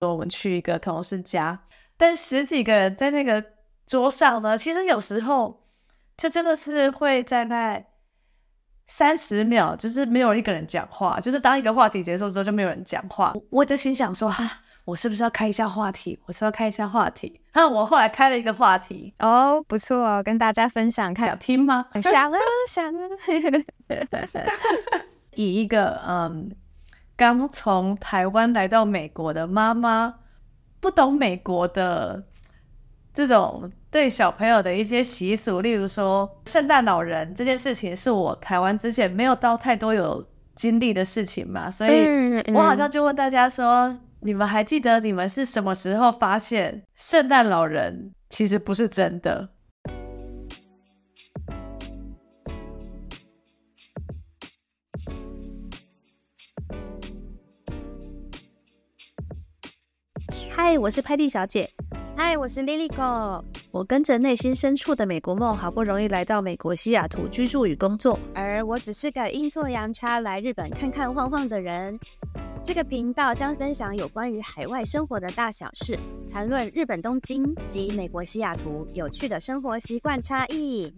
说我们去一个同事家，但十几个人在那个桌上呢，其实有时候就真的是会在那三十秒，就是没有一个人讲话，就是当一个话题结束之后就没有人讲话。我的心想说，哈、啊，我是不是要开一下话题？我是要开一下话题。那我后来开了一个话题，哦，不错哦，跟大家分享看，想听吗？想啊，想啊。以一个嗯。刚从台湾来到美国的妈妈，不懂美国的这种对小朋友的一些习俗，例如说圣诞老人这件事情，是我台湾之前没有到太多有经历的事情嘛，所以我好像就问大家说：你们还记得你们是什么时候发现圣诞老人其实不是真的？嗨，我是派蒂小姐。嗨，我是 Lily 狗。我跟着内心深处的美国梦，好不容易来到美国西雅图居住与工作。而我只是个阴错阳差来日本看看晃晃的人。这个频道将分享有关于海外生活的大小事，谈论日本东京及美国西雅图有趣的生活习惯差异。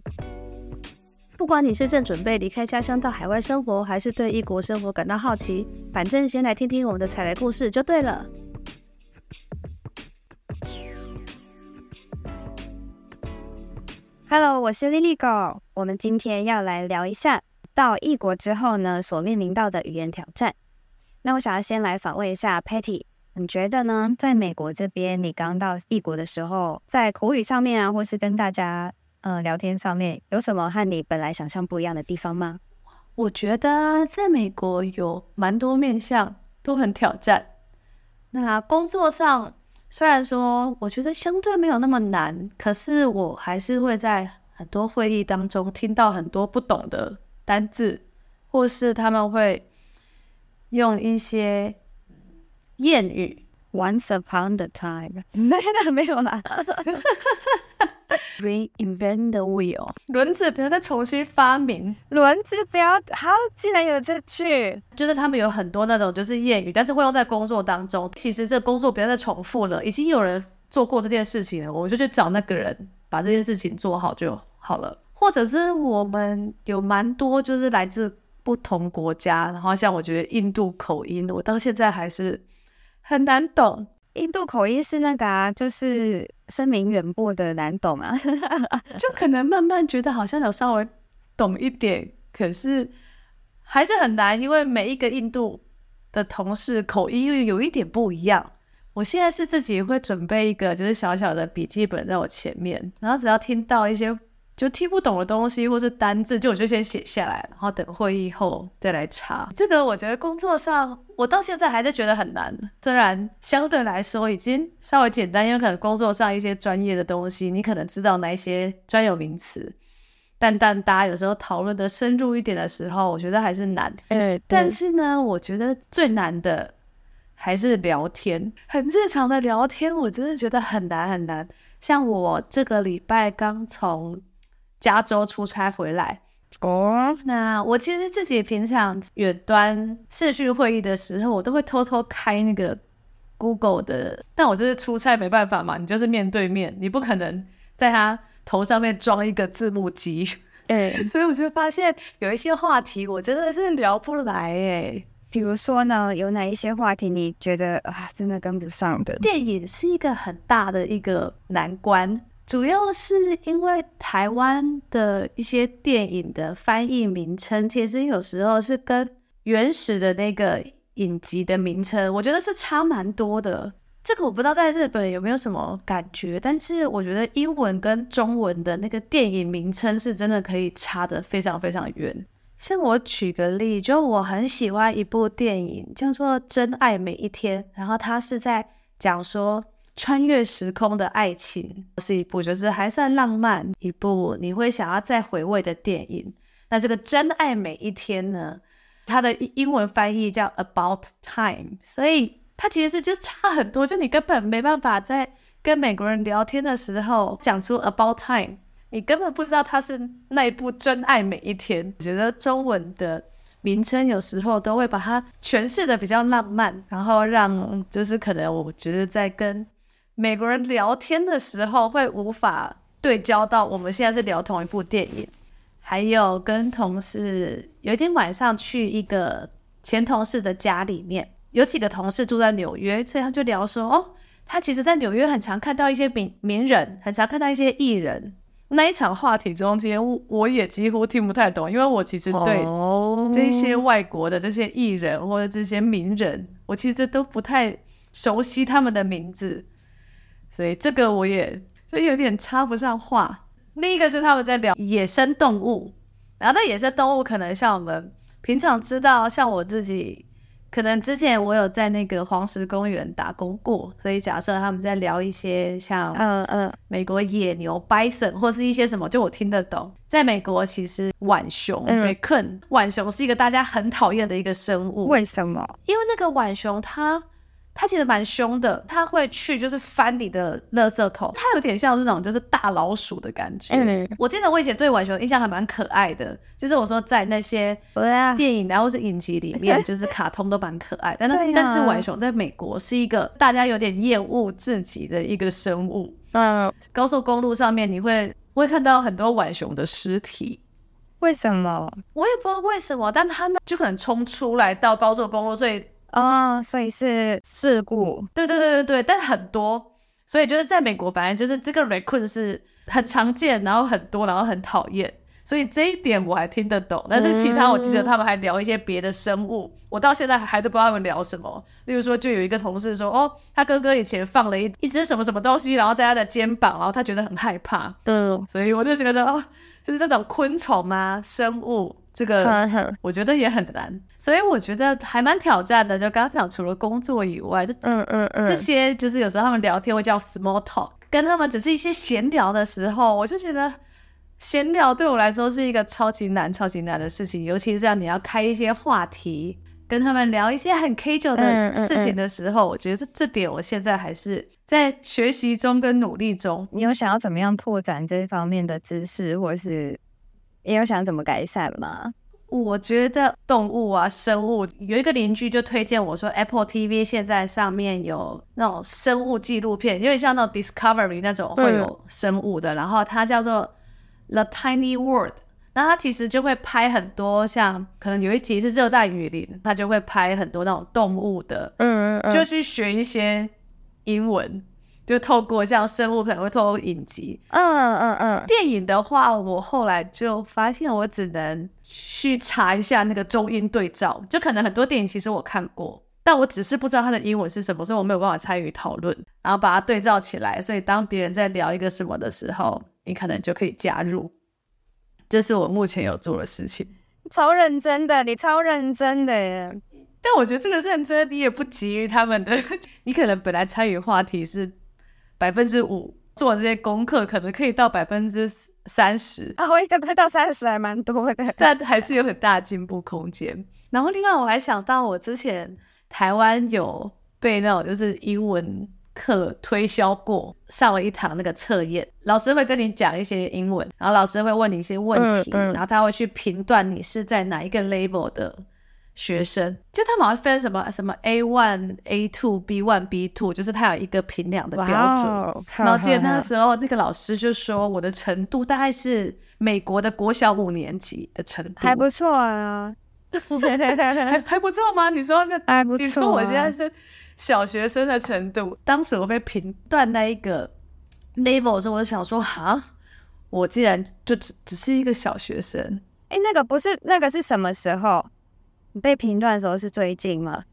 不管你是正准备离开家乡到海外生活，还是对异国生活感到好奇，反正先来听听我们的踩雷故事就对了。Hello，我是 Lily 狗。我们今天要来聊一下到异国之后呢，所面临到的语言挑战。那我想要先来访问一下 Patty，你觉得呢？在美国这边，你刚到异国的时候，在口语上面啊，或是跟大家呃聊天上面，有什么和你本来想象不一样的地方吗？我觉得在美国有蛮多面向都很挑战。那工作上。虽然说我觉得相对没有那么难，可是我还是会在很多会议当中听到很多不懂的单字，或是他们会用一些谚语。Once upon a time，没有啦。Reinvent the wheel，轮子不要再重新发明，轮子不要，好，竟然有这句，就是他们有很多那种就是谚语，但是会用在工作当中。其实这工作不要再重复了，已经有人做过这件事情了，我们就去找那个人把这件事情做好就好了。或者是我们有蛮多就是来自不同国家，然后像我觉得印度口音，我到现在还是很难懂。印度口音是那个啊，就是声名远播的难懂啊，就可能慢慢觉得好像有稍微懂一点，可是还是很难，因为每一个印度的同事口音又有一点不一样。我现在是自己会准备一个就是小小的笔记本在我前面，然后只要听到一些。就听不懂的东西或是单字，就我就先写下来，然后等会议后再来查。这个我觉得工作上，我到现在还是觉得很难。虽然相对来说已经稍微简单，因为可能工作上一些专业的东西，你可能知道哪一些专有名词。但但大家有时候讨论的深入一点的时候，我觉得还是难。嗯，但是呢，我觉得最难的还是聊天，很日常的聊天，我真的觉得很难很难。像我这个礼拜刚从。加州出差回来哦，oh. 那我其实自己平常远端视讯会议的时候，我都会偷偷开那个 Google 的，但我这是出差没办法嘛，你就是面对面，你不可能在他头上面装一个字幕机，哎，所以我就发现有一些话题我真的是聊不来哎，比如说呢，有哪一些话题你觉得啊真的跟不上的？电影是一个很大的一个难关。主要是因为台湾的一些电影的翻译名称，其实有时候是跟原始的那个影集的名称，我觉得是差蛮多的。这个我不知道在日本有没有什么感觉，但是我觉得英文跟中文的那个电影名称是真的可以差得非常非常远。像我举个例，就我很喜欢一部电影叫做《真爱每一天》，然后它是在讲说。穿越时空的爱情是一部，就是还算浪漫一部，你会想要再回味的电影。那这个真爱每一天呢，它的英文翻译叫 About Time，所以它其实就差很多，就你根本没办法在跟美国人聊天的时候讲出 About Time，你根本不知道它是那一部真爱每一天。我觉得中文的名称有时候都会把它诠释的比较浪漫，然后让就是可能我觉得在跟美国人聊天的时候会无法对焦到我们现在是聊同一部电影。还有跟同事有一天晚上去一个前同事的家里面，有几个同事住在纽约，所以他就聊说，哦，他其实在纽约很常看到一些名名人，很常看到一些艺人。那一场话题中间，我也几乎听不太懂，因为我其实对这些外国的这些艺人或者这些名人，我其实都不太熟悉他们的名字，所以这个我也所以有点插不上话。另一个是他们在聊野生动物，然后这野生动物可能像我们平常知道，像我自己。可能之前我有在那个黄石公园打工过，所以假设他们在聊一些像嗯嗯美国野牛 bison 或是一些什么，就我听得懂。在美国，其实浣熊 raccoon 浣熊是一个大家很讨厌的一个生物。为什么？因为那个浣熊它。它其实蛮凶的，它会去就是翻你的垃圾桶，它有点像这种就是大老鼠的感觉。嗯，我记得我以前对浣熊印象还蛮可爱的，就是我说在那些电影然后是影集里面，就是卡通都蛮可爱。但是但是浣熊在美国是一个大家有点厌恶至极的一个生物。嗯，高速公路上面你会会看到很多浣熊的尸体，为什么？我也不知道为什么，但他们就可能冲出来到高速公路，所以。啊、哦，所以是事故，对对对对对，但很多，所以就是在美国，反正就是这个 raccoon 是很常见，然后很多，然后很讨厌，所以这一点我还听得懂。但是其他，我记得他们还聊一些别的生物，我到现在还都不知道他们聊什么。例如说，就有一个同事说，哦，他哥哥以前放了一一只什么什么东西，然后在他的肩膀，然后他觉得很害怕。嗯，所以我就觉得，哦，就是这种昆虫啊，生物。这个我觉得也很难，所以我觉得还蛮挑战的。就刚刚讲，除了工作以外，这嗯嗯嗯，这些就是有时候他们聊天会叫 small talk，跟他们只是一些闲聊的时候，我就觉得闲聊对我来说是一个超级难、超级难的事情。尤其是这样，你要开一些话题，跟他们聊一些很 casual 的事情的时候，我觉得这这点我现在还是在学习中跟努力中。你有想要怎么样拓展这方面的知识，或是？你有想怎么改善吗？我觉得动物啊，生物有一个邻居就推荐我说，Apple TV 现在上面有那种生物纪录片，有点像那种 Discovery 那种会有生物的，然后它叫做 The Tiny World，那它其实就会拍很多像可能有一集是热带雨林，它就会拍很多那种动物的，嗯嗯，就去学一些英文。就透过像生物可能会透过影集，嗯嗯嗯，电影的话，我后来就发现我只能去查一下那个中英对照，就可能很多电影其实我看过，但我只是不知道它的英文是什么，所以我没有办法参与讨论，然后把它对照起来，所以当别人在聊一个什么的时候，你可能就可以加入。这是我目前有做的事情。超认真的，你超认真的耶。但我觉得这个认真，你也不急于他们的，你可能本来参与话题是。百分之五做这些功课，可能可以到百分之三十啊！我应该到三十还蛮多的，但还是有很大的进步空间。然后另外我还想到，我之前台湾有被那种就是英文课推销过，上了一堂那个测验，老师会跟你讲一些英文，然后老师会问你一些问题，嗯嗯、然后他会去评断你是在哪一个 level 的。学生就他们好像分什么什么 A one、A two、B one、B two，就是他有一个评量的标准。Wow, 然后记得那个时候，那个老师就说我的程度大概是美国的国小五年级的程度，还不错啊，还 还不错吗？你说是还不错？你说我现在是小学生的程度。当时我被评断那一个 level 的时候，我就想说，哈，我竟然就只只是一个小学生。哎，那个不是那个是什么时候？你被评断的时候是最近吗？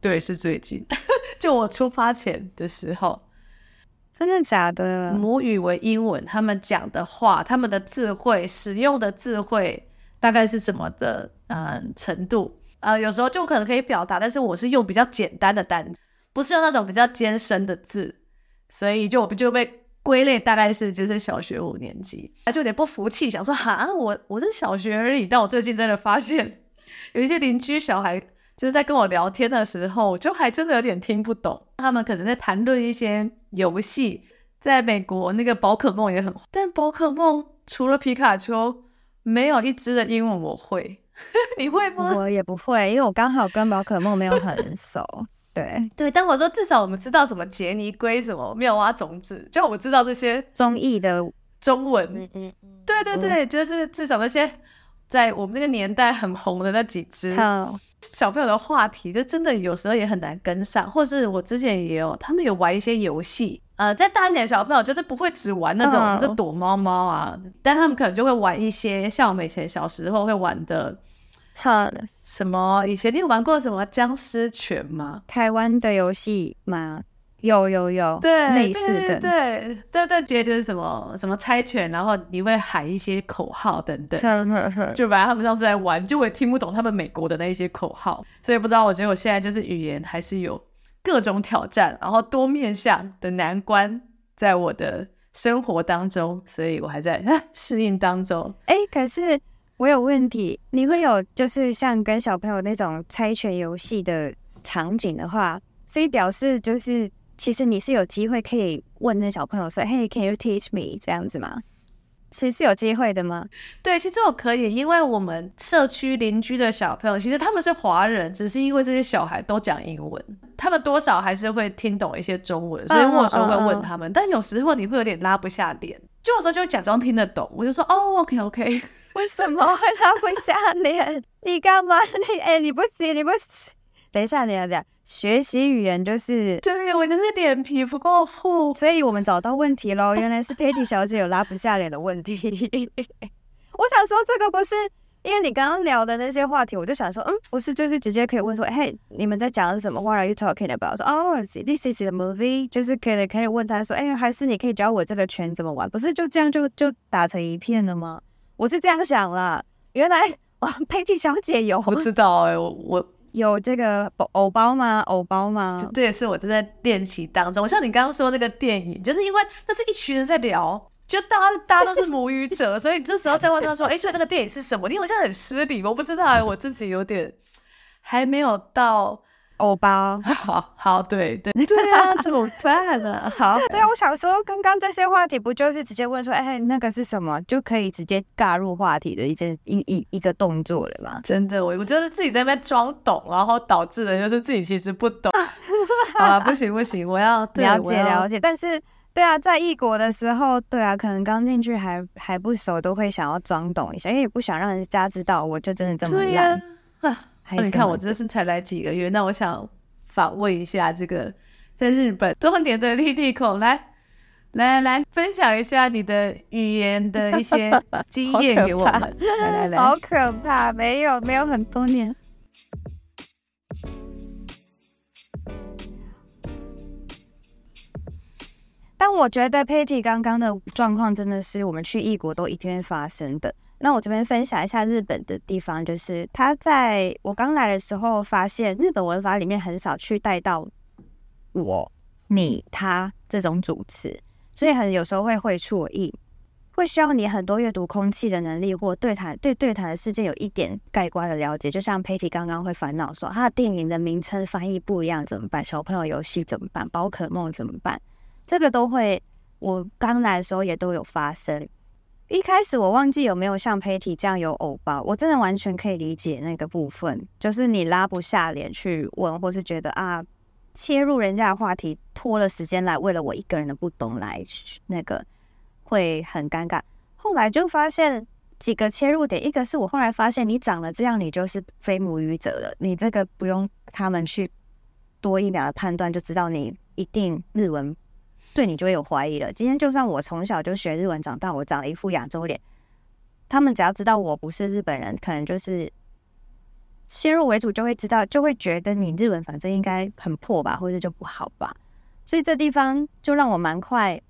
对，是最近，就我出发前的时候。真的假的？母语为英文，他们讲的话，他们的智慧，使用的智慧大概是什么的？嗯，程度。呃，有时候就可能可以表达，但是我是用比较简单的单，不是用那种比较艰深的字，所以就我就被归类大概是就是小学五年级，他就有点不服气，想说哈，我我是小学而已，但我最近真的发现。有一些邻居小孩就是在跟我聊天的时候，就还真的有点听不懂。他们可能在谈论一些游戏，在美国那个宝可梦也很，但宝可梦除了皮卡丘，没有一只的英文我会。你会吗？我也不会，因为我刚好跟宝可梦没有很熟。对对，但我说至少我们知道什么杰尼龟、什么妙蛙种子，就我们知道这些综艺的中文。嗯嗯，对对对，嗯、就是至少那些在我们那个年代很红的那几只好小朋友的话题，就真的有时候也很难跟上。或是我之前也有，他们有玩一些游戏，呃，在大一点的小朋友就是不会只玩那种就是躲猫猫啊，嗯、但他们可能就会玩一些像我们以前小时候会玩的。好，什么？以前你有玩过什么僵尸拳吗？台湾的游戏吗？有有有，对，类似的，对对对觉得就是什么什么猜拳，然后你会喊一些口号等等，就反正他们上次在玩，就我也听不懂他们美国的那一些口号，所以不知道。我觉得我现在就是语言还是有各种挑战，然后多面向的难关在我的生活当中，所以我还在适应当中。哎，可是。我有问题，你会有就是像跟小朋友那种猜拳游戏的场景的话，所以表示就是其实你是有机会可以问那小朋友说：“Hey, can you teach me？” 这样子吗？其实是有机会的吗？对，其实我可以，因为我们社区邻居的小朋友其实他们是华人，只是因为这些小孩都讲英文，他们多少还是会听懂一些中文，所以我有时候会问他们。Uh, uh, uh, uh. 但有时候你会有点拉不下脸，就有时候就假装听得懂，我就说：“哦，OK OK。”为什么会拉不下脸？你干嘛？你哎、欸，你不行，你不行。等一下，等一下，等一下。学习语言就是，对，我就是脸皮不够厚，所以我们找到问题喽。原来是 Patty 小姐有拉不下脸的问题。我想说，这个不是因为你刚刚聊的那些话题，我就想说，嗯，不是，就是直接可以问说，嘿，你们在讲什么？What are you talking about？说，哦，This is the movie，就是可以可以问他说，哎，还是你可以教我这个拳怎么玩？不是就这样就就打成一片了吗？我是这样想啦，原来哇，佩蒂小姐有不知道哎、欸，我我有这个偶包吗？偶包吗？这，也是我正在练习当中。像你刚刚说那个电影，就是因为那是一群人在聊，就大家大家都是母语者，所以你这时候再问他说，哎、欸，所以那个电影是什么？你好像很失礼，我不知道、欸，我自己有点还没有到。欧巴，好好，对对对啊，怎么办呢？好，对 啊，我想说，刚刚这些话题不就是直接问说，哎，那个是什么，就可以直接尬入话题的一件一一一个动作了吗？真的，我我就是自己在那边装懂，然后导致的就是自己其实不懂。好了，不行不行，我要对了解了解。但是，对啊，在异国的时候，对啊，可能刚进去还还不熟，都会想要装懂一下，因为也不想让人家知道我就真的这么烂。那你看我这是才来几个月，那我想访问一下这个在日本多年的莉莉口，来来来分享一下你的语言的一些经验给我们。来来来，好可怕，没有没有很多年。但我觉得 Patty 刚刚的状况真的是我们去异国都一定会发生的。那我这边分享一下日本的地方，就是他在我刚来的时候，发现日本文法里面很少去带到我、你、他这种主词，所以很有时候会会错意，会需要你很多阅读空气的能力，或对谈对对谈的世界有一点概观的了解。就像 Patty 刚刚会烦恼说，他的电影的名称翻译不一样怎么办？小朋友游戏怎么办？宝可梦怎么办？这个都会，我刚来的时候也都有发生。一开始我忘记有没有像 Patty 这样有偶包，我真的完全可以理解那个部分，就是你拉不下脸去问，或是觉得啊，切入人家的话题，拖了时间来为了我一个人的不懂来那个会很尴尬。后来就发现几个切入点，一个是我后来发现你长了这样，你就是非母语者了，你这个不用他们去多一秒的判断就知道你一定日文。对你就会有怀疑了。今天就算我从小就学日文长大，我长了一副亚洲脸，他们只要知道我不是日本人，可能就是先入为主就会知道，就会觉得你日文反正应该很破吧，或者就不好吧。所以这地方就让我蛮快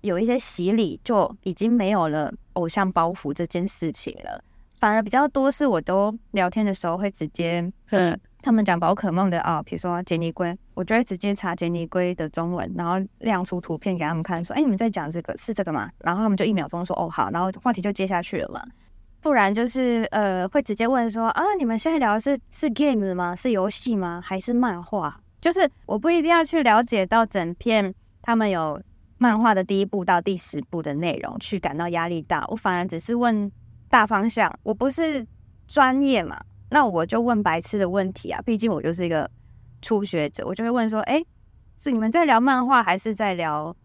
有一些洗礼，就已经没有了偶像包袱这件事情了。反而比较多是，我都聊天的时候会直接，嗯，他们讲宝可梦的啊，比如说杰尼龟，我就会直接查杰尼龟的中文，然后亮出图片给他们看，说，哎，你们在讲这个是这个吗？然后他们就一秒钟说，哦，好，然后话题就接下去了嘛。不然就是呃，会直接问说，啊，你们现在聊的是是 game 吗？是游戏吗？还是漫画？就是我不一定要去了解到整篇他们有漫画的第一部到第十部的内容去感到压力大，我反而只是问。大方向，我不是专业嘛，那我就问白痴的问题啊，毕竟我就是一个初学者，我就会问说，哎，是你们在聊漫画还是在聊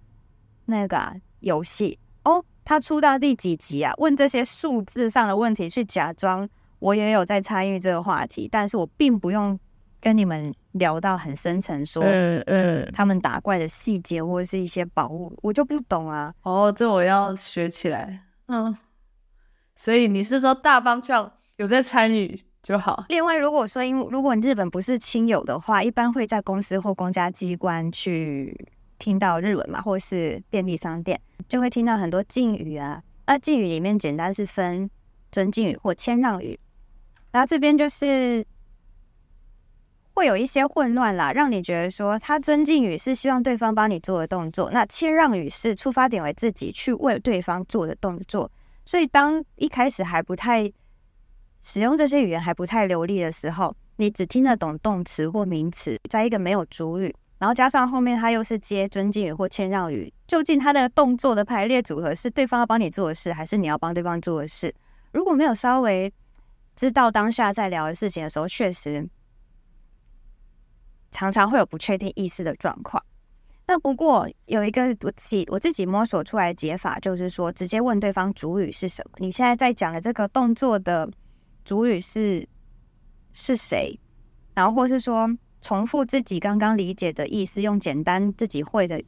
那个、啊、游戏？哦，他出到第几集啊？问这些数字上的问题，去假装我也有在参与这个话题，但是我并不用跟你们聊到很深层，说，嗯嗯，他们打怪的细节或者是一些宝物，我就不懂啊。哦，这我要学起来。嗯，所以你是说大方向有在参与就好。另外，如果说因如果你日本不是亲友的话，一般会在公司或公家机关去。听到日文嘛，或是便利商店，就会听到很多敬语啊。那敬语里面简单是分尊敬语或谦让语。然后这边就是会有一些混乱啦，让你觉得说他尊敬语是希望对方帮你做的动作，那谦让语是出发点为自己去为对方做的动作。所以当一开始还不太使用这些语言还不太流利的时候，你只听得懂动词或名词，在一个没有主语。然后加上后面它又是接尊敬语或谦让语，究竟他的动作的排列组合是对方要帮你做的事，还是你要帮对方做的事？如果没有稍微知道当下在聊的事情的时候，确实常常会有不确定意思的状况。那不过有一个我自己我自己摸索出来的解法，就是说直接问对方主语是什么？你现在在讲的这个动作的主语是是谁？然后或是说。重复自己刚刚理解的意思，用简单自己会的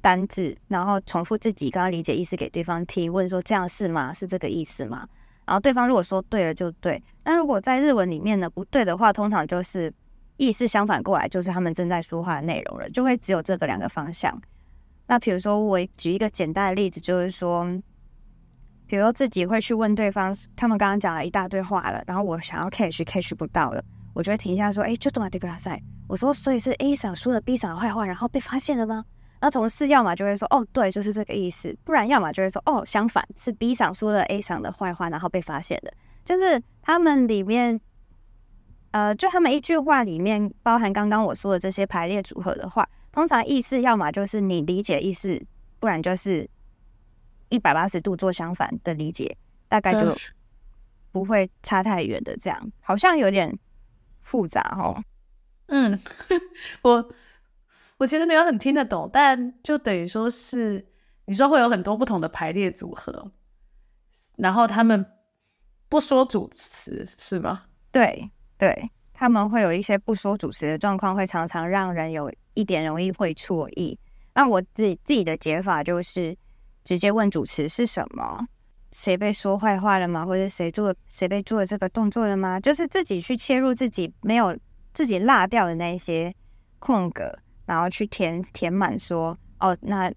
单字，然后重复自己刚刚理解意思给对方听，问说这样是吗？是这个意思吗？然后对方如果说对了就对，那如果在日文里面呢不对的话，通常就是意思相反过来，就是他们正在说话的内容了，就会只有这个两个方向。那比如说我举一个简单的例子，就是说，比如自己会去问对方，他们刚刚讲了一大堆话了，然后我想要 catch catch 不到了。我就会停下说：“哎，就这么这个拉赛。”我说：“所以是 A 赏说了 B 赏的坏话，然后被发现了吗？”那同事要么就会说：“哦，对，就是这个意思。”不然要么就会说：“哦，相反是 B 赏说了 A 赏的坏话，然后被发现的。”就是他们里面，呃，就他们一句话里面包含刚刚我说的这些排列组合的话，通常意思要么就是你理解意思，不然就是一百八十度做相反的理解，大概就不会差太远的。这样好像有点。复杂哦，嗯，我我其实没有很听得懂，但就等于说是你说会有很多不同的排列组合，然后他们不说主词是吗？对对，他们会有一些不说主词的状况，会常常让人有一点容易会错意。那我自己自己的解法就是直接问主持是什么。谁被说坏话了吗？或者谁做谁被做了这个动作了吗？就是自己去切入自己没有自己落掉的那些空格，然后去填填满说，哦，那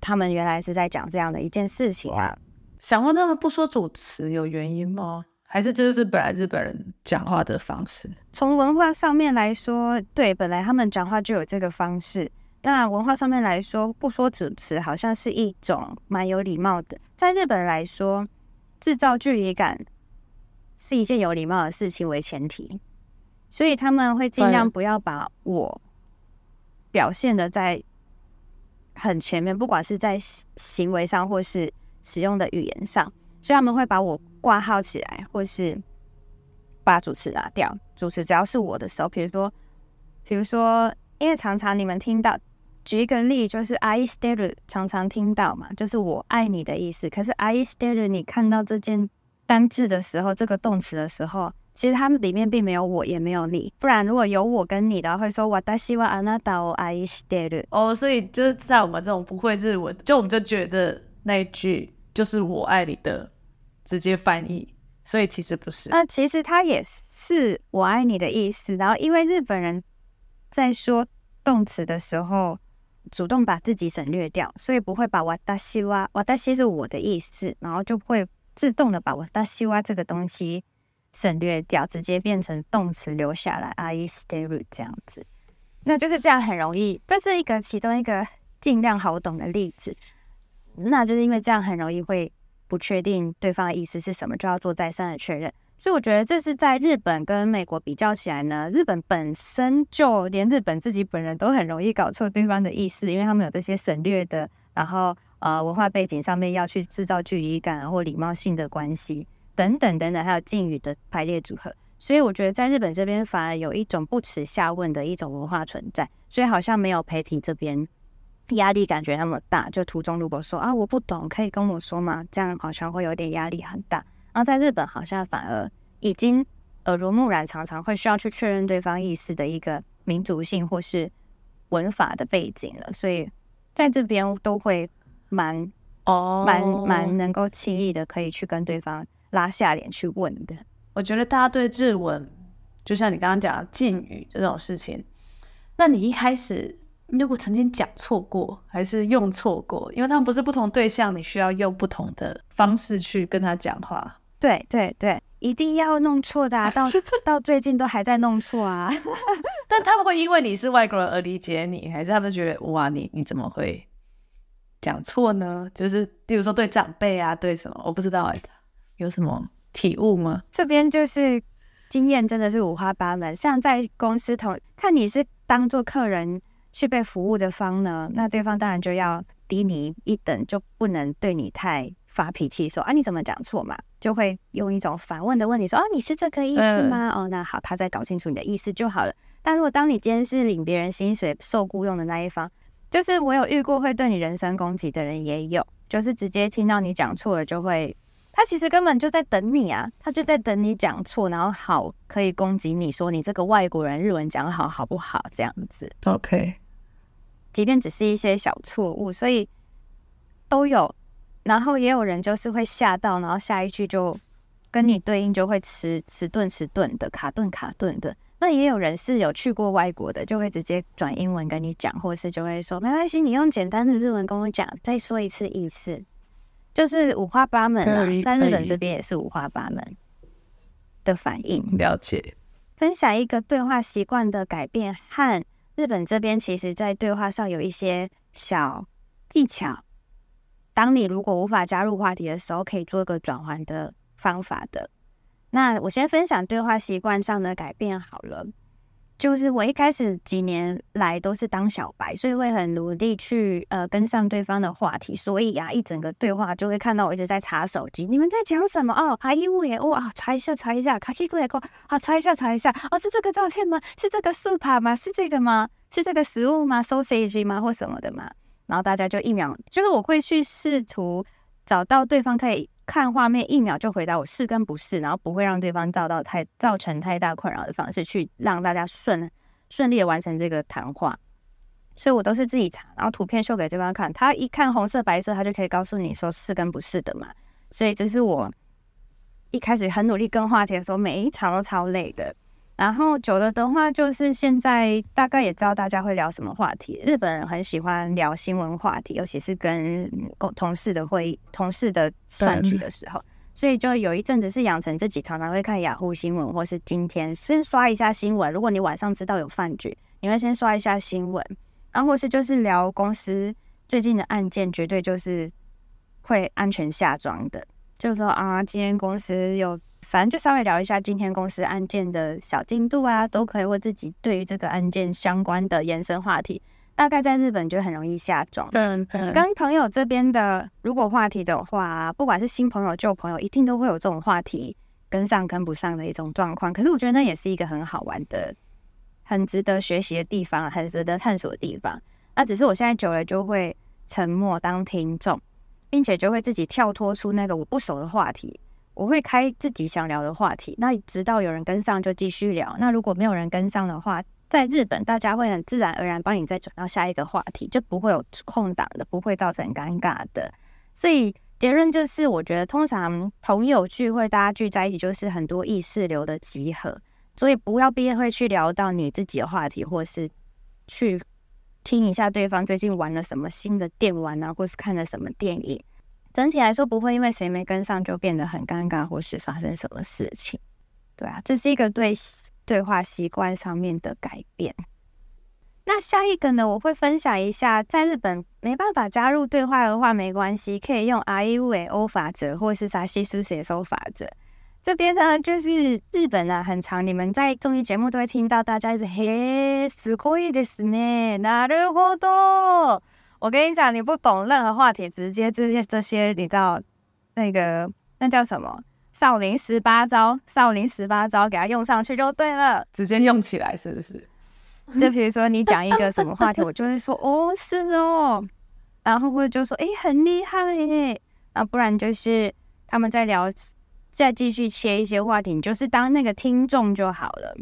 他们原来是在讲这样的一件事情啊。想问他们不说主持有原因吗？还是这就是本来日本人讲话的方式？从文化上面来说，对，本来他们讲话就有这个方式。那文化上面来说，不说主持好像是一种蛮有礼貌的。在日本来说，制造距离感是一件有礼貌的事情为前提，所以他们会尽量不要把我表现的在很前面，不管是在行为上或是使用的语言上，所以他们会把我挂号起来，或是把主持拿掉。主持只要是我的时候，比如说，比如说，因为常常你们听到。举一个例，就是爱してる常常听到嘛，就是我爱你的意思。可是爱してる你看到这件单字的时候，这个动词的时候，其实它们里面并没有我，也没有你。不然如果有我跟你的话，会说私はあなたを爱してる。哦，所以就是在我们这种不会日文，就我们就觉得那一句就是我爱你的直接翻译，所以其实不是。那其实它也是我爱你的意思。然后因为日本人在说动词的时候。 主动把自己省略掉，所以不会把“わたしは”“わたし”是我的意思，然后就会自动的把“わたしは”这个东西省略掉，直接变成动词留下来“爱してる”这样子。那就是这样，很容易，这是一个其中一个尽量好懂的例子。那就是因为这样很容易会不确定对方的意思是什么，就要做再三的确认。 所以我觉得这是在日本跟美国比较起来呢，日本本身就连日本自己本人都很容易搞错对方的意思，因为他们有这些省略的，然后呃文化背景上面要去制造距离感或礼貌性的关系等等等等，还有敬语的排列组合。所以我觉得在日本这边反而有一种不耻下问的一种文化存在，所以好像没有培体这边压力感觉那么大。就途中如果说啊我不懂，可以跟我说吗？这样好像会有点压力很大。然后在日本好像反而已经耳濡目染，常常会需要去确认对方意思的一个民族性或是文法的背景了，所以在这边都会蛮哦蛮蛮能够轻易的可以去跟对方拉下脸去问的。我觉得大家对日文，就像你刚刚讲的敬语这种事情，那你一开始如果曾经讲错过，还是用错过，因为他们不是不同对象，你需要用不同的方式去跟他讲话。对对对，一定要弄错的啊，到 到最近都还在弄错啊。但他们会因为你是外国人而理解你，还是他们觉得哇，你你怎么会讲错呢？就是比如说对长辈啊，对什么，我不知道哎，有什么？体悟吗？这边就是经验真的是五花八门。像在公司同看你是当做客人去被服务的方呢，那对方当然就要低你一等，就不能对你太发脾气，说啊你怎么讲错嘛？就会用一种反问的问题说啊你是这个意思吗？嗯、哦，那好，他再搞清楚你的意思就好了。但如果当你今天是领别人薪水受雇用的那一方，就是我有遇过会对你人身攻击的人也有，就是直接听到你讲错了就会。他其实根本就在等你啊，他就在等你讲错，然后好可以攻击你说你这个外国人日文讲好好不好这样子。OK，即便只是一些小错误，所以都有。然后也有人就是会吓到，然后下一句就跟你对应就会迟迟钝迟钝的卡顿卡顿的。那也有人是有去过外国的，就会直接转英文跟你讲，或是就会说没关系，你用简单的日文跟我讲，再说一次意思。就是五花八门啊，在日本这边也是五花八门的反应。了解。分享一个对话习惯的改变，和日本这边其实在对话上有一些小技巧。当你如果无法加入话题的时候，可以做一个转换的方法的。那我先分享对话习惯上的改变好了。就是我一开始几年来都是当小白，所以会很努力去呃跟上对方的话题，所以啊一整个对话就会看到我一直在查手机，你们在讲什么哦？还因为哇查一下查一下，卡西过来过啊查一下查一下哦，是这个照片吗？是这个 soup 吗？是这个吗？是这个食物吗？sausage 吗？或什么的吗？然后大家就一秒，就是我会去试图找到对方可以。看画面一秒就回答我是跟不是，然后不会让对方造到太造成太大困扰的方式去让大家顺顺利的完成这个谈话，所以我都是自己查，然后图片秀给对方看，他一看红色白色，他就可以告诉你说是跟不是的嘛，所以这是我一开始很努力跟话题的时候，每一场都超累的。然后久了的话，就是现在大概也知道大家会聊什么话题。日本人很喜欢聊新闻话题，尤其是跟同事的会议、同事的饭局的时候。所以就有一阵子是养成自己常常会看雅虎新闻，或是今天先刷一下新闻。如果你晚上知道有饭局，你会先刷一下新闻，然后或是就是聊公司最近的案件，绝对就是会安全下装的。就是说啊，今天公司有。反正就稍微聊一下今天公司案件的小进度啊，都可以为自己对于这个案件相关的延伸话题。大概在日本就很容易下妆。嗯嗯。跟朋友这边的，如果话题的话，不管是新朋友旧朋友，一定都会有这种话题跟上跟不上的一种状况。可是我觉得那也是一个很好玩的、很值得学习的地方，很值得探索的地方。那只是我现在久了就会沉默当听众，并且就会自己跳脱出那个我不熟的话题。我会开自己想聊的话题，那直到有人跟上就继续聊。那如果没有人跟上的话，在日本大家会很自然而然帮你再转到下一个话题，就不会有空档的，不会造成尴尬的。所以结论就是，我觉得通常朋友聚会大家聚在一起，就是很多意识流的集合，所以不要避会去聊到你自己的话题，或是去听一下对方最近玩了什么新的电玩啊，或是看了什么电影。整体来说，不会因为谁没跟上就变得很尴尬，或是发生什么事情。对啊，这是一个对对话习惯上面的改变。那下一个呢？我会分享一下，在日本没办法加入对话的话，没关系，可以用 A いうえお法则，或是さしすせそ法则。这边呢，就是日本啊，很常，你们在综艺节目都会听到大家一直嘿，すごいですね，なるほど。 我跟你讲，你不懂任何话题，直接这些这些，你知道那个那叫什么？少林十八招，少林十八招给它用上去就对了，直接用起来是不是？就比如说你讲一个什么话题，我就会说 哦是哦，然后或者就说哎很厉害耶，啊不然就是他们在聊，再继续切一些话题，你就是当那个听众就好了。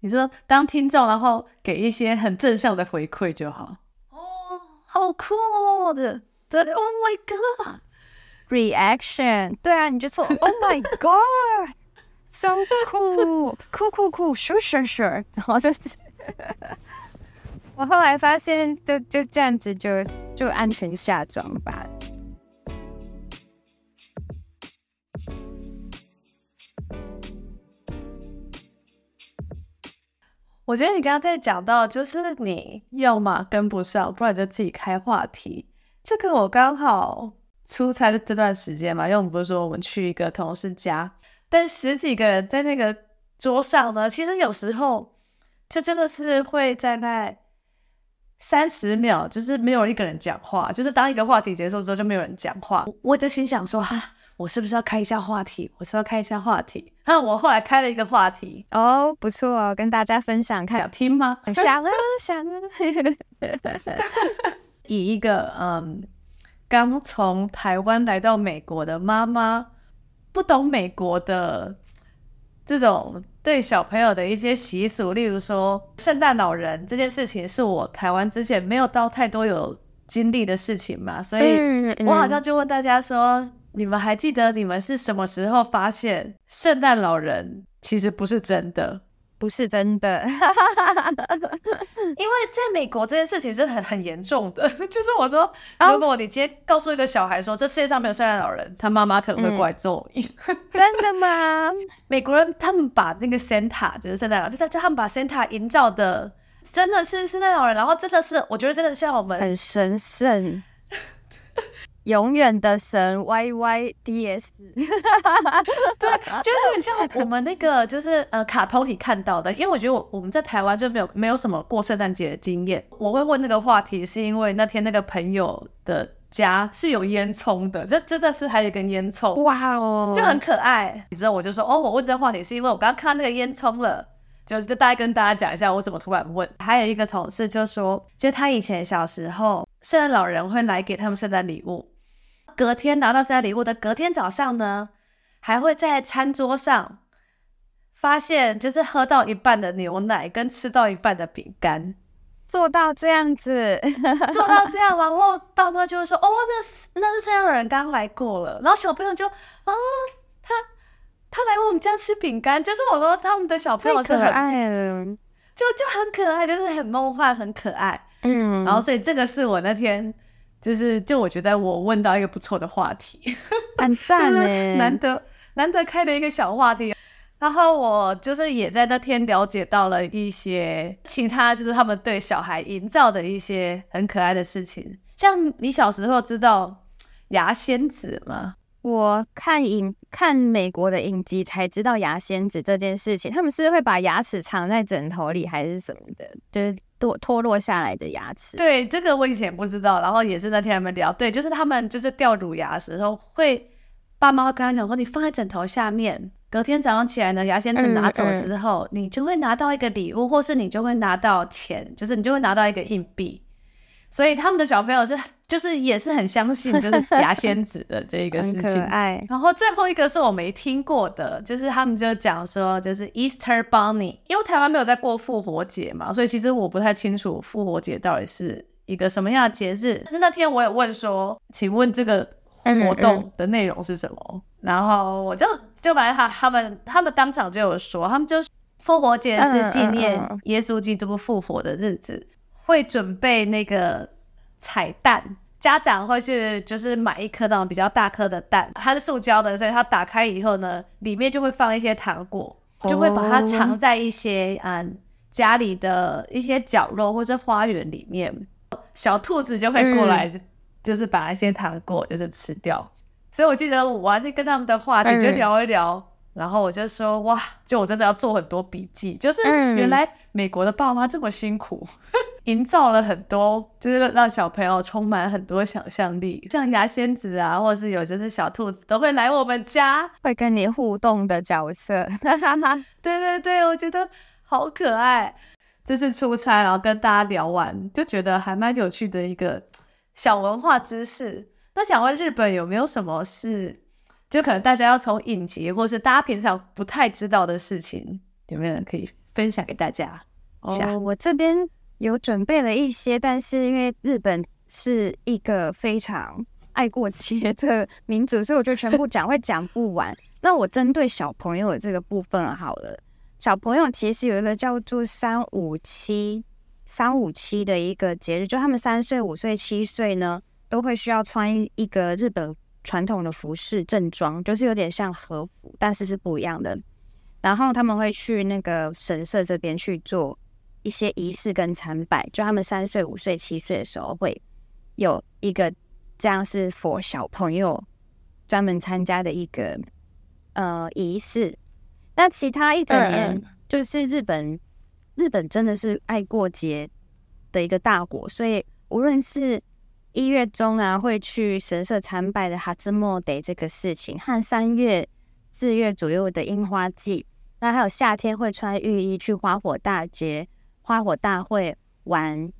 你说当听众，然后给一些很正向的回馈就好。哦，好酷的，对，Oh my God，reaction，对啊，你就说 Oh my God，so cool，cool cool cool，sure sure sure，然后就是。我后来发现就，就就这样子就，就就安全下装吧。 我觉得你刚刚在讲到，就是你要么跟不上，不然就自己开话题。这个我刚好出差的这段时间嘛，因为我们不是说我们去一个同事家，但十几个人在那个桌上呢，其实有时候。就真的是会在那三十秒，就是没有一个人讲话，就是当一个话题结束之后就没有人讲话。我的心想说哈、啊，我是不是要开一下话题？我是要开一下话题？那我后来开了一个话题哦，不错哦，跟大家分享看，想听吗？想啊 想啊。以一个嗯，刚从台湾来到美国的妈妈，不懂美国的这种。对小朋友的一些习俗，例如说圣诞老人这件事情，是我台湾之前没有到太多有经历的事情嘛，所以我好像就问大家说，嗯嗯、你们还记得你们是什么时候发现圣诞老人其实不是真的？不是真的，因为在美国这件事情是很很严重的。就是我说，如果你今天告诉一个小孩说，这世界上没有圣诞老人，他妈妈可能会过来揍你。嗯、真的吗？美国人他们把那个 Santa 就是圣诞老人，就是他们把 Santa 营造的真的是圣诞老人，然后真的是我觉得真的像我们很神圣。永远的神 Y Y D S，对，就是很像我们那个，就是呃，卡通里看到的。因为我觉得我我们在台湾就没有没有什么过圣诞节的经验。我会问那个话题，是因为那天那个朋友的家是有烟囱的，这真的是还有一根烟囱，哇哦，就很可爱。你知道，我就说哦，我问这个话题是因为我刚刚看到那个烟囱了，就就大概跟大家讲一下我怎么突然问。还有一个同事就说，就他以前小时候，圣诞老人会来给他们圣诞礼物。隔天拿到圣诞礼物的隔天早上呢，还会在餐桌上发现，就是喝到一半的牛奶跟吃到一半的饼干，做到这样子，做到这样，然后爸妈就会说：“哦，那是那是这样的人刚来过了。”然后小朋友就啊，他他来我们家吃饼干，就是我说他们的小朋友是很可爱了，就就很可爱，就是很梦幻，很可爱。嗯，然后所以这个是我那天。就是，就我觉得我问到一个不错的话题，很赞呢，难得难得开的一个小话题。然后我就是也在那天了解到了一些其他，就是他们对小孩营造的一些很可爱的事情。像你小时候知道牙仙子吗？我看影看美国的影集才知道牙仙子这件事情。他们是会把牙齿藏在枕头里还是什么的？就是。脱脱落下来的牙齿，对，这个我以前不知道，然后也是那天他们聊，对，就是他们就是掉乳牙的时候，会爸妈会跟他讲说，你放在枕头下面，隔天早上起来呢，牙仙子拿走之后，嗯嗯、你就会拿到一个礼物，或是你就会拿到钱，就是你就会拿到一个硬币。所以他们的小朋友是，就是也是很相信，就是 牙仙子的这个事情。可爱。然后最后一个是我没听过的，就是他们就讲说，就是 Easter Bunny，因为台湾没有在过复活节嘛，所以其实我不太清楚复活节到底是一个什么样的节日。那天我也问说，请问这个活动的内容是什么？嗯嗯、然后我就就把他他们他们当场就有说，他们就复活节是纪念耶稣基督复活的日子。会准备那个彩蛋，家长会去就是买一颗那种比较大颗的蛋，它是塑胶的，所以它打开以后呢，里面就会放一些糖果，就会把它藏在一些嗯家里的一些角落或者花园里面，小兔子就会过来，就是把那些糖果就是吃掉。所以我记得我还是跟他们的话题就聊一聊，然后我就说哇，就我真的要做很多笔记，就是原来美国的爸妈这么辛苦。营造了很多，就是让小朋友充满很多想象力，像牙仙子啊，或者是有些是小兔子，都会来我们家，会跟你互动的角色。对对对，我觉得好可爱。这次出差，然后跟大家聊完，就觉得还蛮有趣的一个小文化知识。那想问日本有没有什么是，就可能大家要从影集，或是大家平常不太知道的事情，有没有人可以分享给大家？哦，oh, 我这边有准备了一些，但是因为日本是一个非常爱过节的民族，所以我就全部讲会讲不完。那我针对小朋友的这个部分好了，小朋友其实有一个叫做三五七三五七的一个节日，就他们三岁、五岁、七岁呢，都会需要穿一个日本传统的服饰正装，就是有点像和服，但是是不一样的。然后他们会去那个神社这边去做。一些仪式跟参拜，就他们三岁、五岁、七岁的时候会有一个这样是 for 小朋友专门参加的一个呃仪式。那其他一整年就是日本，日本真的是爱过节的一个大国，所以无论是一月中啊会去神社参拜的哈兹莫德这个事情，和三月、四月左右的樱花季，那还有夏天会穿浴衣去花火大街。花火大会玩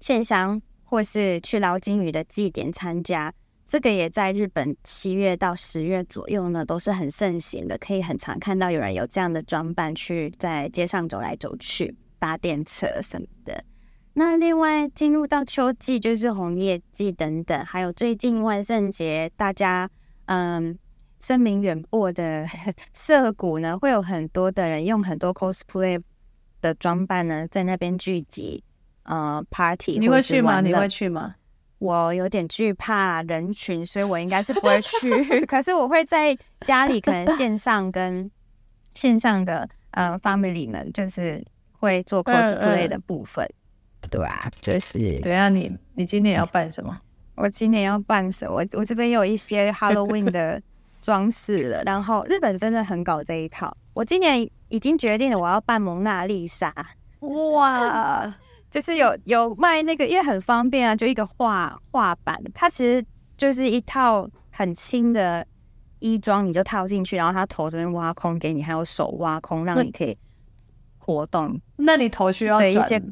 线香，或是去捞金鱼的祭典参加，这个也在日本七月到十月左右呢，都是很盛行的，可以很常看到有人有这样的装扮去在街上走来走去，搭电车什么的。那另外进入到秋季，就是红叶季等等，还有最近万圣节，大家嗯声名远播的 涩谷呢，会有很多的人用很多 cosplay。的装扮呢，在那边聚集，呃，party，你会去吗？你会去吗？我有点惧怕人群，所以我应该是不会去。可是我会在家里，可能线上跟 线上的呃 family 们，就是会做 cosplay 的部分。嗯嗯、对啊，就是。对啊，你你今年要办什么？我今年要办什么？我我这边有一些 Halloween 的装饰了。然后日本真的很搞这一套。我今年。已经决定了，我要扮蒙娜丽莎。哇，就是有有卖那个，因为很方便啊，就一个画画板，它其实就是一套很轻的衣装，你就套进去，然后它头这边挖空给你，还有手挖空，让你可以活动。那你头需要转？一些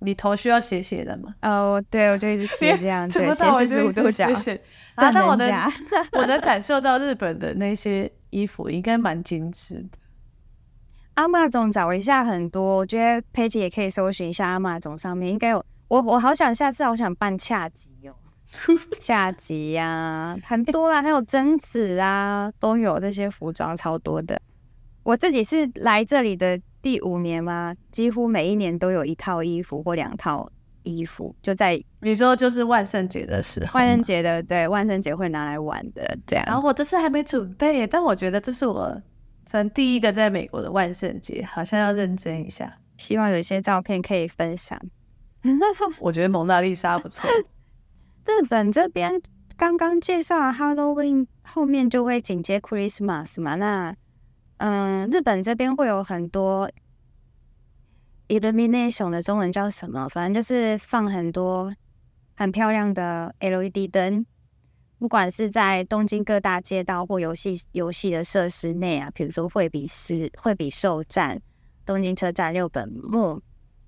你头需要斜斜的吗？哦，对，我就一直斜这样，对，斜四十五度角。啊，但我能 我能感受到日本的那些衣服应该蛮精致的。阿玛总找一下很多，我觉得 Patty 也可以搜寻一下阿玛总上面应该有。我我好想下次好想办恰吉哦，恰集呀、啊，很多啦，还有贞子啊，都有这些服装超多的。我自己是来这里的第五年嘛，几乎每一年都有一套衣服或两套衣服，就在你说就是万圣节的时候，万圣节的对，万圣节会拿来玩的这样。然后我这次还没准备，但我觉得这是我。从第一个在美国的万圣节，好像要认真一下。希望有一些照片可以分享。我觉得蒙娜丽莎不错。日本这边刚刚介绍了 Halloween，后面就会紧接 Christmas 嘛。那嗯，日本这边会有很多 illumination 的中文叫什么？反正就是放很多很漂亮的 LED 灯。不管是在东京各大街道或游戏游戏的设施内啊，比如说惠比寿、惠比寿站、东京车站、六本木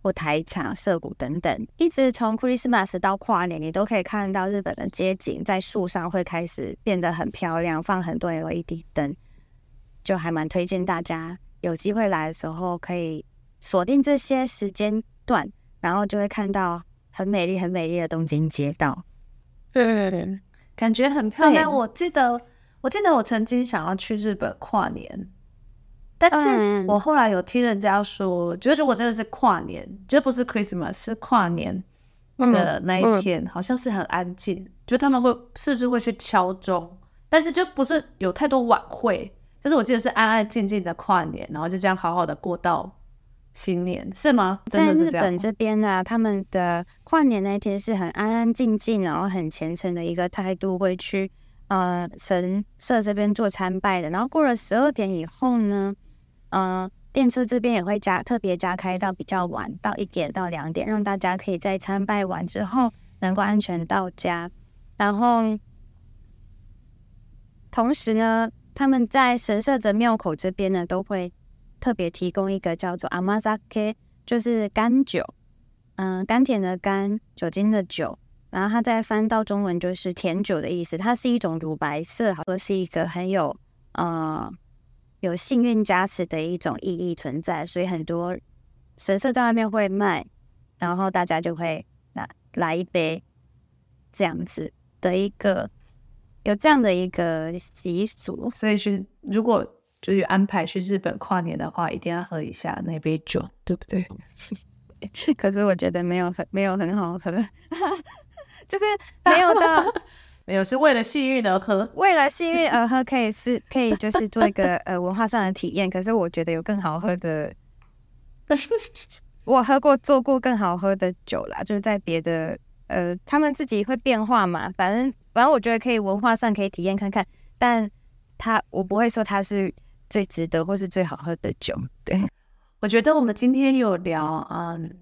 或台场、涩谷等等，一直从 Christmas 到跨年，你都可以看到日本的街景，在树上会开始变得很漂亮，放很多 LED 灯，就还蛮推荐大家有机会来的时候可以锁定这些时间段，然后就会看到很美丽、很美丽的东京街道。对。感觉很漂亮。我记得，我记得我曾经想要去日本跨年，但是我后来有听人家说，觉得如果真的是跨年，就不是 Christmas，是跨年的那一天，好像是很安静，就他们会是不是会去敲钟，但是就不是有太多晚会，就是我记得是安安静静的跨年，然后就这样好好的过到。新年是吗？在日本这边呢、啊，他们的跨年那天是很安安静静，然后很虔诚的一个态度，会去呃神社这边做参拜的。然后过了十二点以后呢，呃，电车这边也会加特别加开到比较晚，到一点到两点，让大家可以在参拜完之后能够安全到家。然后，同时呢，他们在神社的庙口这边呢，都会特别提供一个叫做 Amazake，就是甘酒，嗯、甘甜的甘，酒精的酒。然后它再翻到中文就是甜酒的意思。它是一种乳白色，好像是一个很有呃有幸运加持的一种意义存在，所以很多神社在外面会卖，然后大家就会拿来一杯这样子。的一个有这样的一个习俗，所以是如果就是安排去日本跨年的话，一定要喝一下那杯酒，对不对？可是我觉得没有很没有很好喝，就是没有的，没有是为了幸运而喝，为了幸运而喝可以是可以就是做一个呃文化上的体验。可是我觉得有更好喝的，我喝过做过更好喝的酒啦，就是在别的。呃，他们自己会变化嘛，反正反正我觉得可以文化上可以体验看看，但他我不会说他是最值得或是最好喝的酒。对，我觉得我们今天有聊嗯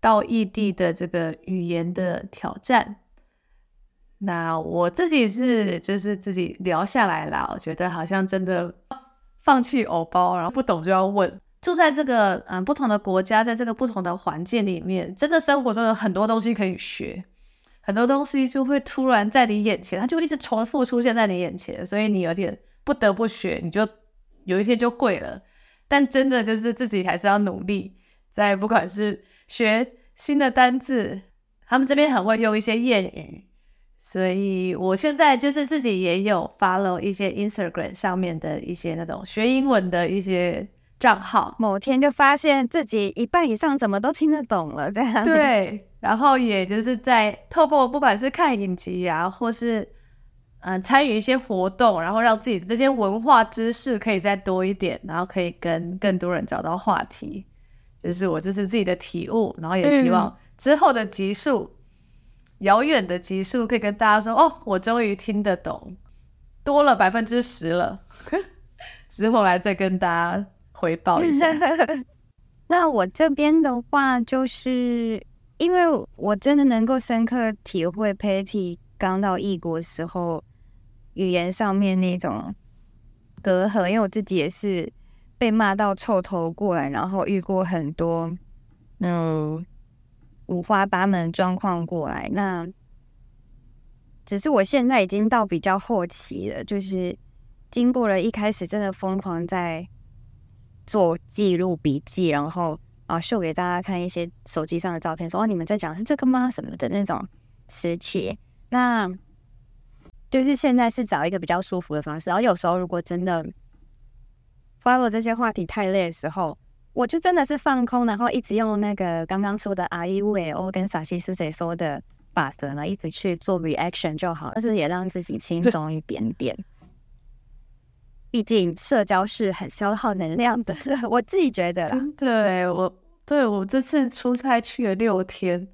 到异地的这个语言的挑战，那我自己是就是自己聊下来啦，我觉得好像真的放弃偶包，然后不懂就要问。住在这个嗯不同的国家，在这个不同的环境里面，真的生活中有很多东西可以学，很多东西就会突然在你眼前，它就会一直重复出现在你眼前，所以你有点不得不学，你就有一天就会了。但真的就是自己还是要努力，在不管是学新的单字，他们这边很会用一些谚语，所以我现在就是自己也有 follow 一些 Instagram 上面的一些那种学英文的一些。账号某天就发现自己一半以上怎么都听得懂了，这样对，然后也就是在透过不管是看影集啊，或是嗯参与一些活动，然后让自己这些文化知识可以再多一点，然后可以跟更多人找到话题，这是我这是自己的体悟，然后也希望之后的集数，嗯、遥远的集数可以跟大家说哦，我终于听得懂，多了百分之十了，之后来再跟大家。回报一下。那我这边的话，就是因为我真的能够深刻体会 Patty 刚到异国时候语言上面那种隔阂，因为我自己也是被骂到臭头过来，然后遇过很多嗯五花八门状况过来。那只是我现在已经到比较后期了，就是经过了一开始真的疯狂在。做记录笔记，然后啊秀给大家看一些手机上的照片，说哦，你们在讲是这个吗？什么的那种时期，那就是现在是找一个比较舒服的方式。然后有时候如果真的 follow 这些话题太累的时候，我就真的是放空，然后一直用那个刚刚说的 A 伊乌诶欧跟傻西是谁说的法则呢，一直去做 reaction 就好，但是也让自己轻松一点点。毕竟社交是很消耗能量的，是 我自己觉得啦。真的，我对我这次出差去了六天，然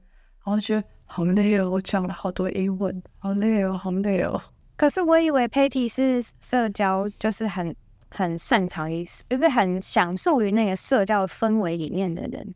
后觉得好累哦，我讲了好多英文，好累哦，好累哦。可是我以为 Patty 是社交，就是很很擅长于，就是很享受于那个社交氛围里面的人，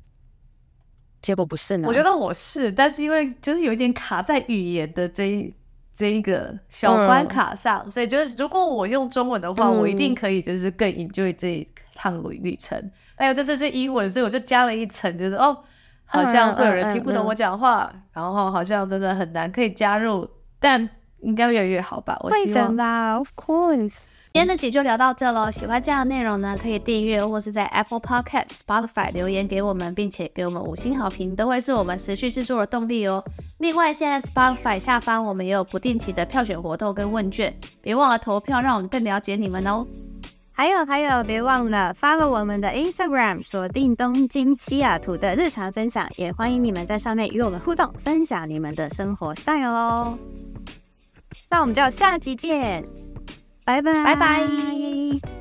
结果不是呢。我觉得我是，但是因为就是有一点卡在语言的这一。这一个小关卡上，嗯、所以就是如果我用中文的话，嗯、我一定可以就是更 enjoy 这一趟旅旅程。哎呦，这次是英文，所以我就加了一层，就是哦，好像会有人听不懂我讲话，嗯嗯嗯、然后好像真的很难可以加入，但应该越来越好吧？我希望。会的，Of course。今天的集就聊到这喽，喜欢这样的内容呢，可以订阅或是在 Apple Podcast、Spotify 留言给我们，并且给我们五星好评，都会是我们持续制作的动力哦。另外，现在 Spotify 下方我们也有不定期的票选活动跟问卷，别忘了投票，让我们更了解你们哦。还有还有，别忘了 follow 我们的 Instagram，锁定东京西雅图的日常分享，也欢迎你们在上面与我们互动，分享你们的生活 style 哦。那我们就下集见。拜拜，拜拜。